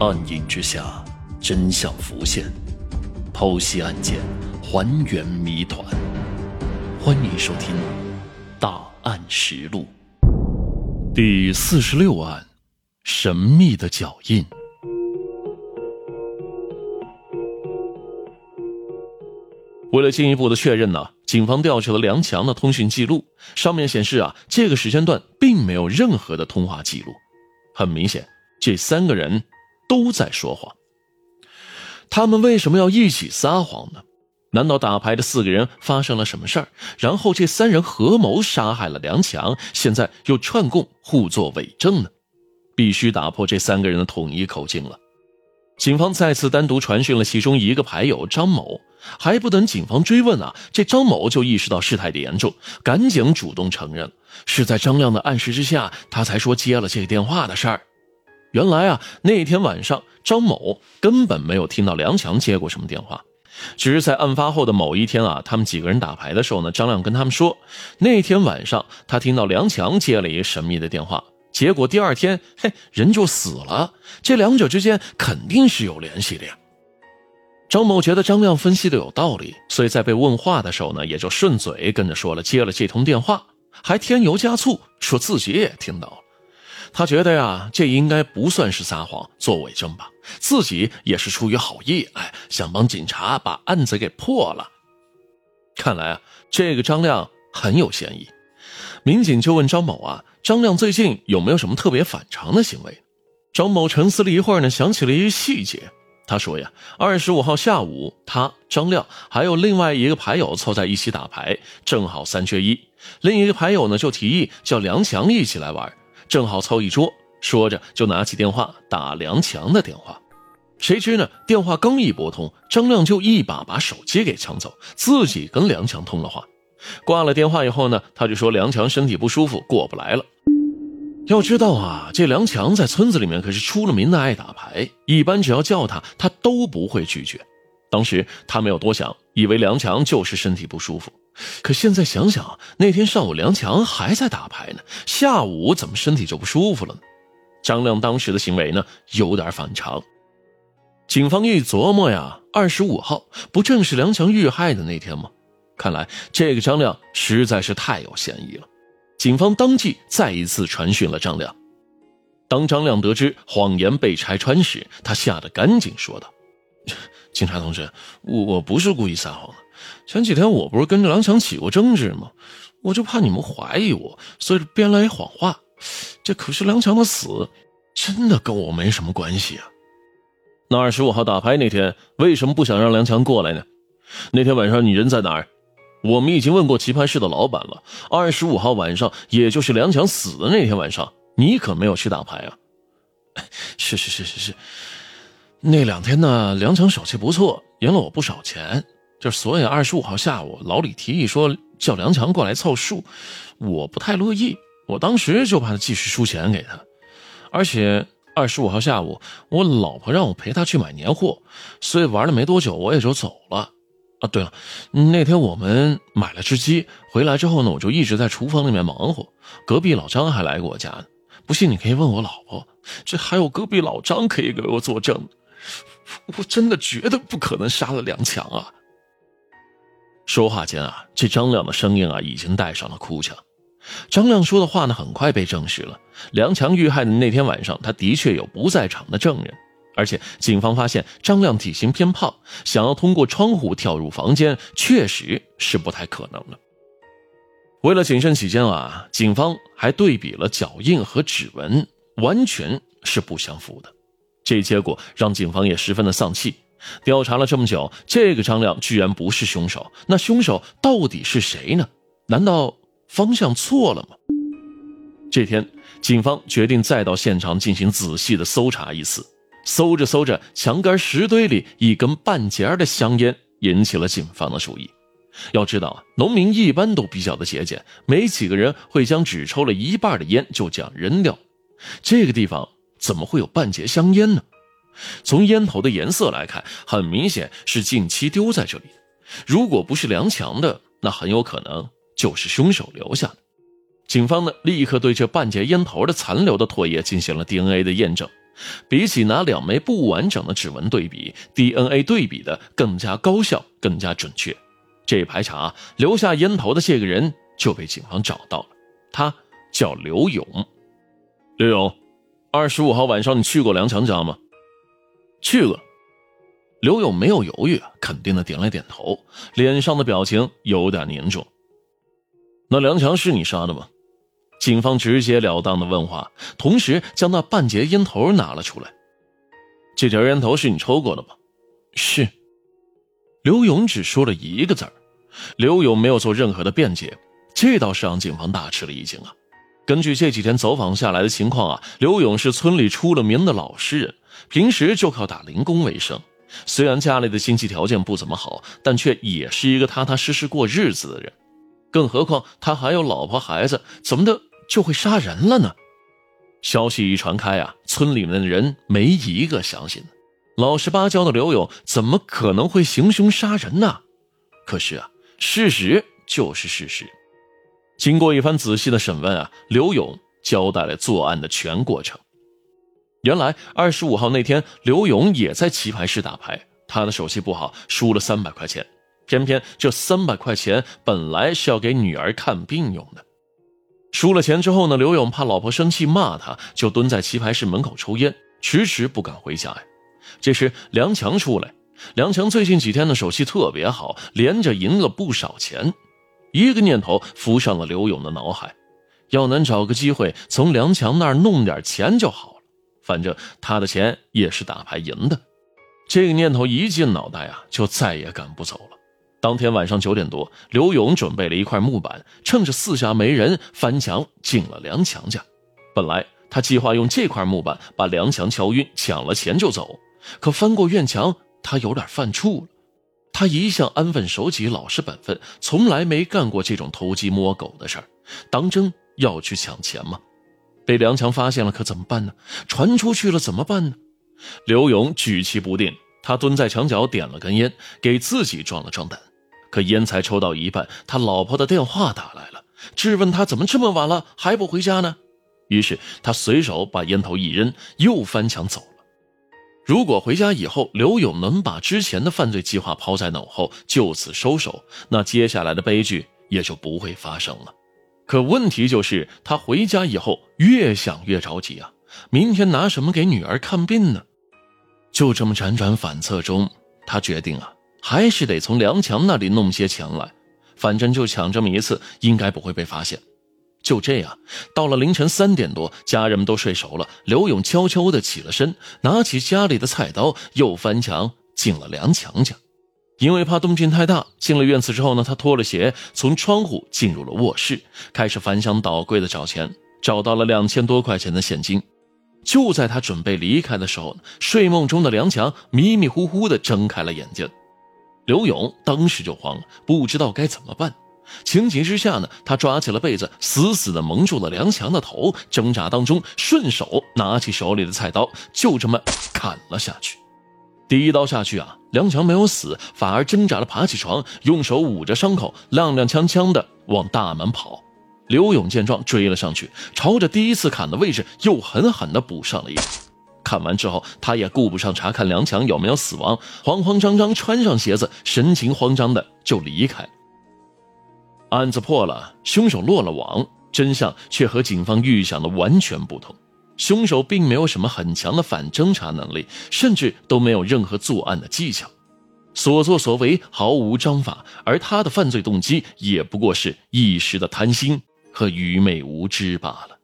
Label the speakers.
Speaker 1: 暗影之下，真相浮现，剖析案件，还原谜团。欢迎收听《大案实录》第四十六案：神秘的脚印。为了进一步的确认呢，警方调取了梁强的通讯记录，上面显示啊，这个时间段并没有任何的通话记录。很明显，这三个人。都在说谎，他们为什么要一起撒谎呢？难道打牌的四个人发生了什么事儿，然后这三人合谋杀害了梁强，现在又串供互作伪证呢？必须打破这三个人的统一口径了。警方再次单独传讯了其中一个牌友张某，还不等警方追问啊，这张某就意识到事态的严重，赶紧主动承认，是在张亮的暗示之下，他才说接了这个电话的事儿。原来啊，那天晚上张某根本没有听到梁强接过什么电话，只是在案发后的某一天啊，他们几个人打牌的时候呢，张亮跟他们说，那天晚上他听到梁强接了一个神秘的电话，结果第二天，嘿，人就死了。这两者之间肯定是有联系的呀。张某觉得张亮分析的有道理，所以在被问话的时候呢，也就顺嘴跟着说了接了这通电话，还添油加醋说自己也听到了。他觉得呀，这应该不算是撒谎做伪证吧？自己也是出于好意，哎，想帮警察把案子给破了。看来啊，这个张亮很有嫌疑。民警就问张某啊，张亮最近有没有什么特别反常的行为？张某沉思了一会儿呢，想起了一个细节。他说呀，二十五号下午，他张亮还有另外一个牌友凑在一起打牌，正好三缺一。另一个牌友呢，就提议叫梁强一起来玩。正好凑一桌，说着就拿起电话打梁强的电话。谁知呢，电话刚一拨通，张亮就一把把手机给抢走，自己跟梁强通了话。挂了电话以后呢，他就说梁强身体不舒服，过不来了。要知道啊，这梁强在村子里面可是出了名的爱打牌，一般只要叫他，他都不会拒绝。当时他没有多想，以为梁强就是身体不舒服。可现在想想，那天上午梁强还在打牌呢，下午怎么身体就不舒服了呢？张亮当时的行为呢，有点反常。警方一琢磨呀，二十五号不正是梁强遇害的那天吗？看来这个张亮实在是太有嫌疑了。警方当即再一次传讯了张亮。当张亮得知谎言被拆穿时，他吓得赶紧说道：“警察同志，我我不是故意撒谎的。”前几天我不是跟着梁强起过争执吗？我就怕你们怀疑我，所以编了一谎话。这可是梁强的死，真的跟我没什么关系啊。那二十五号打牌那天，为什么不想让梁强过来呢？那天晚上你人在哪儿？我们已经问过棋牌室的老板了。二十五号晚上，也就是梁强死的那天晚上，你可没有去打牌啊。是是是是是，那两天呢，梁强手气不错，赢了我不少钱。就所以二十五号下午，老李提议说叫梁强过来凑数，我不太乐意。我当时就怕他继续输钱给他，而且二十五号下午我老婆让我陪她去买年货，所以玩了没多久我也就走了。啊，对了，那天我们买了只鸡回来之后呢，我就一直在厨房里面忙活。隔壁老张还来过我家呢，不信你可以问我老婆，这还有隔壁老张可以给我作证。我真的绝对不可能杀了梁强啊。说话间啊，这张亮的声音啊已经带上了哭腔。张亮说的话呢，很快被证实了。梁强遇害的那天晚上，他的确有不在场的证人，而且警方发现张亮体型偏胖，想要通过窗户跳入房间，确实是不太可能的。为了谨慎起见啊，警方还对比了脚印和指纹，完全是不相符的。这结果让警方也十分的丧气。调查了这么久，这个张亮居然不是凶手，那凶手到底是谁呢？难道方向错了吗？这天，警方决定再到现场进行仔细的搜查一次。搜着搜着，墙根石堆里一根半截的香烟引起了警方的注意。要知道啊，农民一般都比较的节俭，没几个人会将只抽了一半的烟就这样扔掉。这个地方怎么会有半截香烟呢？从烟头的颜色来看，很明显是近期丢在这里的。如果不是梁强的，那很有可能就是凶手留下的。警方呢，立刻对这半截烟头的残留的唾液进行了 DNA 的验证，比起拿两枚不完整的指纹对比，DNA 对比的更加高效、更加准确。这一排查留下烟头的这个人就被警方找到了，他叫刘勇。刘勇，二十五号晚上你去过梁强家吗？
Speaker 2: 去过。
Speaker 1: 刘勇没有犹豫，肯定的点了点头，脸上的表情有点凝重。那梁强是你杀的吗？警方直截了当的问话，同时将那半截烟头拿了出来。这条烟头是你抽过的吗？
Speaker 2: 是。
Speaker 1: 刘勇只说了一个字儿。刘勇没有做任何的辩解，这倒是让警方大吃了一惊啊！根据这几天走访下来的情况啊，刘勇是村里出了名的老实人，平时就靠打零工为生。虽然家里的经济条件不怎么好，但却也是一个踏踏实实过日子的人。更何况他还有老婆孩子，怎么的？就会杀人了呢？消息一传开啊，村里面的人没一个相信。老实巴交的刘勇怎么可能会行凶杀人呢？可是啊，事实就是事实。经过一番仔细的审问啊，刘勇交代了作案的全过程。原来二十五号那天，刘勇也在棋牌室打牌，他的手气不好，输了三百块钱。偏偏这三百块钱本来是要给女儿看病用的。输了钱之后呢，刘勇怕老婆生气骂他，就蹲在棋牌室门口抽烟，迟迟不敢回家呀。这时梁强出来，梁强最近几天的手气特别好，连着赢了不少钱。一个念头浮上了刘勇的脑海，要能找个机会从梁强那儿弄点钱就好了。反正他的钱也是打牌赢的。这个念头一进脑袋啊，就再也赶不走了。当天晚上九点多，刘勇准备了一块木板，趁着四下没人，翻墙进了梁强家。本来他计划用这块木板把梁强敲晕，抢了钱就走。可翻过院墙，他有点犯怵了。他一向安分守己、老实本分，从来没干过这种偷鸡摸狗的事儿。当真要去抢钱吗？被梁强发现了，可怎么办呢？传出去了怎么办呢？刘勇举棋不定，他蹲在墙角点了根烟，给自己壮了壮胆。可烟才抽到一半，他老婆的电话打来了，质问他怎么这么晚了还不回家呢？于是他随手把烟头一扔，又翻墙走。如果回家以后刘勇能把之前的犯罪计划抛在脑后，就此收手，那接下来的悲剧也就不会发生了。可问题就是他回家以后越想越着急啊，明天拿什么给女儿看病呢？就这么辗转反侧中，他决定啊。还是得从梁强那里弄些钱来，反正就抢这么一次，应该不会被发现。就这样，到了凌晨三点多，家人们都睡熟了，刘勇悄悄地起了身，拿起家里的菜刀，又翻墙进了梁强家。因为怕动静太大，进了院子之后呢，他脱了鞋，从窗户进入了卧室，开始翻箱倒柜的找钱，找到了两千多块钱的现金。就在他准备离开的时候，睡梦中的梁强迷迷糊糊地睁开了眼睛。刘勇当时就慌了，不知道该怎么办。情急之下呢，他抓起了被子，死死地蒙住了梁强的头。挣扎当中，顺手拿起手里的菜刀，就这么砍了下去。第一刀下去啊，梁强没有死，反而挣扎着爬起床，用手捂着伤口，踉踉跄跄地往大门跑。刘勇见状，追了上去，朝着第一次砍的位置又狠狠地补上了一刀。砍完之后，他也顾不上查看梁强有没有死亡，慌慌张张穿上鞋子，神情慌张的就离开。案子破了，凶手落了网，真相却和警方预想的完全不同。凶手并没有什么很强的反侦查能力，甚至都没有任何作案的技巧，所作所为毫无章法，而他的犯罪动机也不过是一时的贪心和愚昧无知罢了。